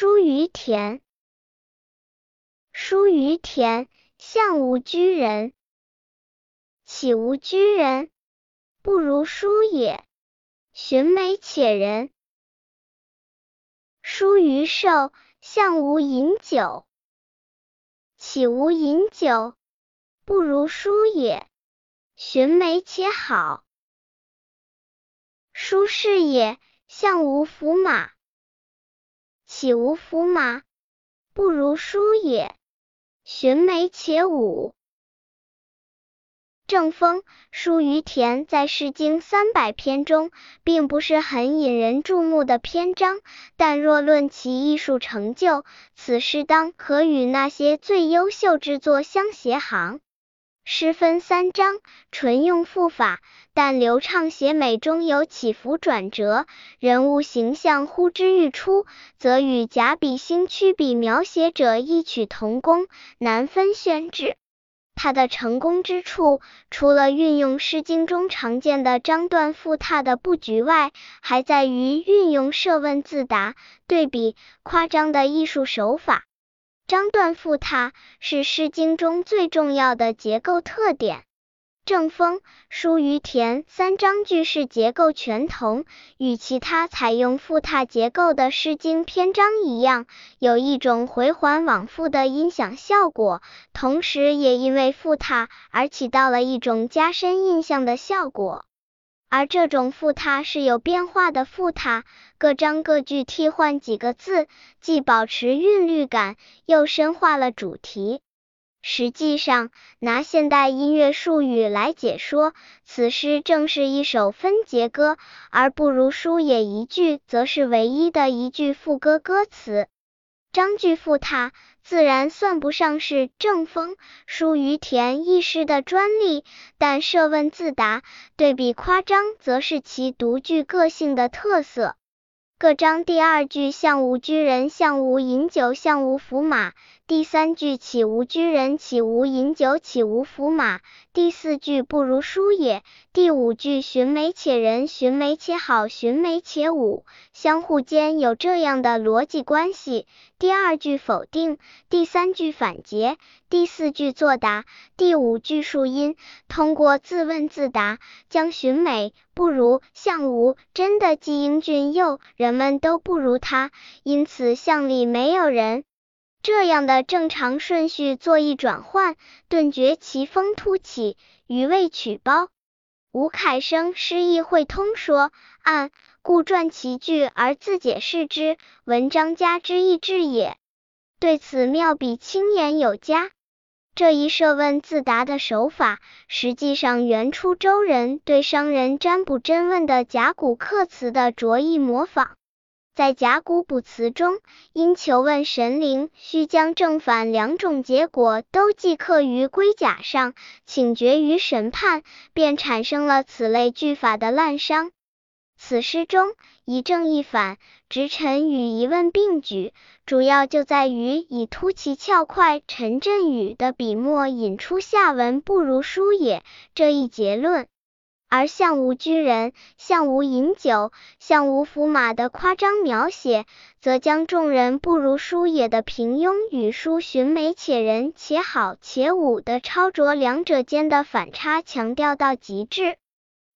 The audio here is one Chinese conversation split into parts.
书于田，书于田，相无居人。岂无居人？不如书也。寻美且人。书于寿，相无饮酒。岂无饮酒？不如书也。寻美且好。书是也，相无服马。岂无服马？不如书也。寻梅且舞。正风，书于田，在《诗经》三百篇中，并不是很引人注目的篇章，但若论其艺术成就，此诗当可与那些最优秀之作相协行。诗分三章，纯用赋法，但流畅写美中有起伏转折，人物形象呼之欲出，则与贾比兴曲笔描写者异曲同工，难分轩轾。他的成功之处，除了运用《诗经》中常见的章断复沓的布局外，还在于运用设问自答、对比、夸张的艺术手法。章段复沓是《诗经》中最重要的结构特点。正风、疏于田三章句式结构全同，与其他采用复沓结构的《诗经》篇章一样，有一种回环往复的音响效果，同时也因为复沓而起到了一种加深印象的效果。而这种副塔是有变化的副塔，各章各句替换几个字，既保持韵律感，又深化了主题。实际上，拿现代音乐术语来解说，此诗正是一首分节歌，而不如书也一句，则是唯一的一句副歌歌词。章句复沓，自然算不上是正风、疏于田一诗的专利，但设问自答、对比夸张，则是其独具个性的特色。各章第二句“相无居人，相无饮酒，相无服马”。第三句“岂无居人，岂无饮酒，岂无服马”，第四句“不如书也”，第五句“寻美且人，寻美且好，寻美且武”，相互间有这样的逻辑关系：第二句否定，第三句反诘，第四句作答，第五句述音。通过自问自答，将寻美、不如、相无真的既英俊又人们都不如他，因此相里没有人。这样的正常顺序做一转换，顿觉奇风突起，余味曲包。吴凯生诗意会通说：“按故传其句而自解释之，文章家之意志也。”对此妙笔轻言有加。这一设问自答的手法，实际上原出周人对商人占卜真问的甲骨刻辞的着意模仿。在甲骨卜辞中，因求问神灵需将正反两种结果都记刻于龟甲上，请决于审判，便产生了此类句法的滥觞。此诗中一正一反，直陈与疑问并举，主要就在于以突奇峭快、陈振宇的笔墨引出下文不如书也这一结论。而相无居人，相无饮酒，相无服马的夸张描写，则将众人不如书也的平庸与书寻美且人且好且武的超卓两者间的反差强调到极致。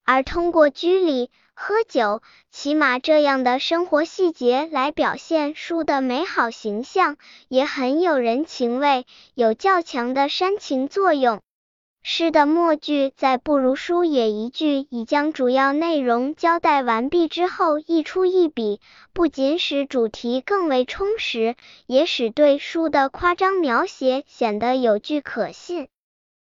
而通过居里、喝酒、骑马这样的生活细节来表现书的美好形象，也很有人情味，有较强的煽情作用。诗的末句在“不如书也”一句已将主要内容交代完毕之后，一出一笔，不仅使主题更为充实，也使对书的夸张描写显得有据可信。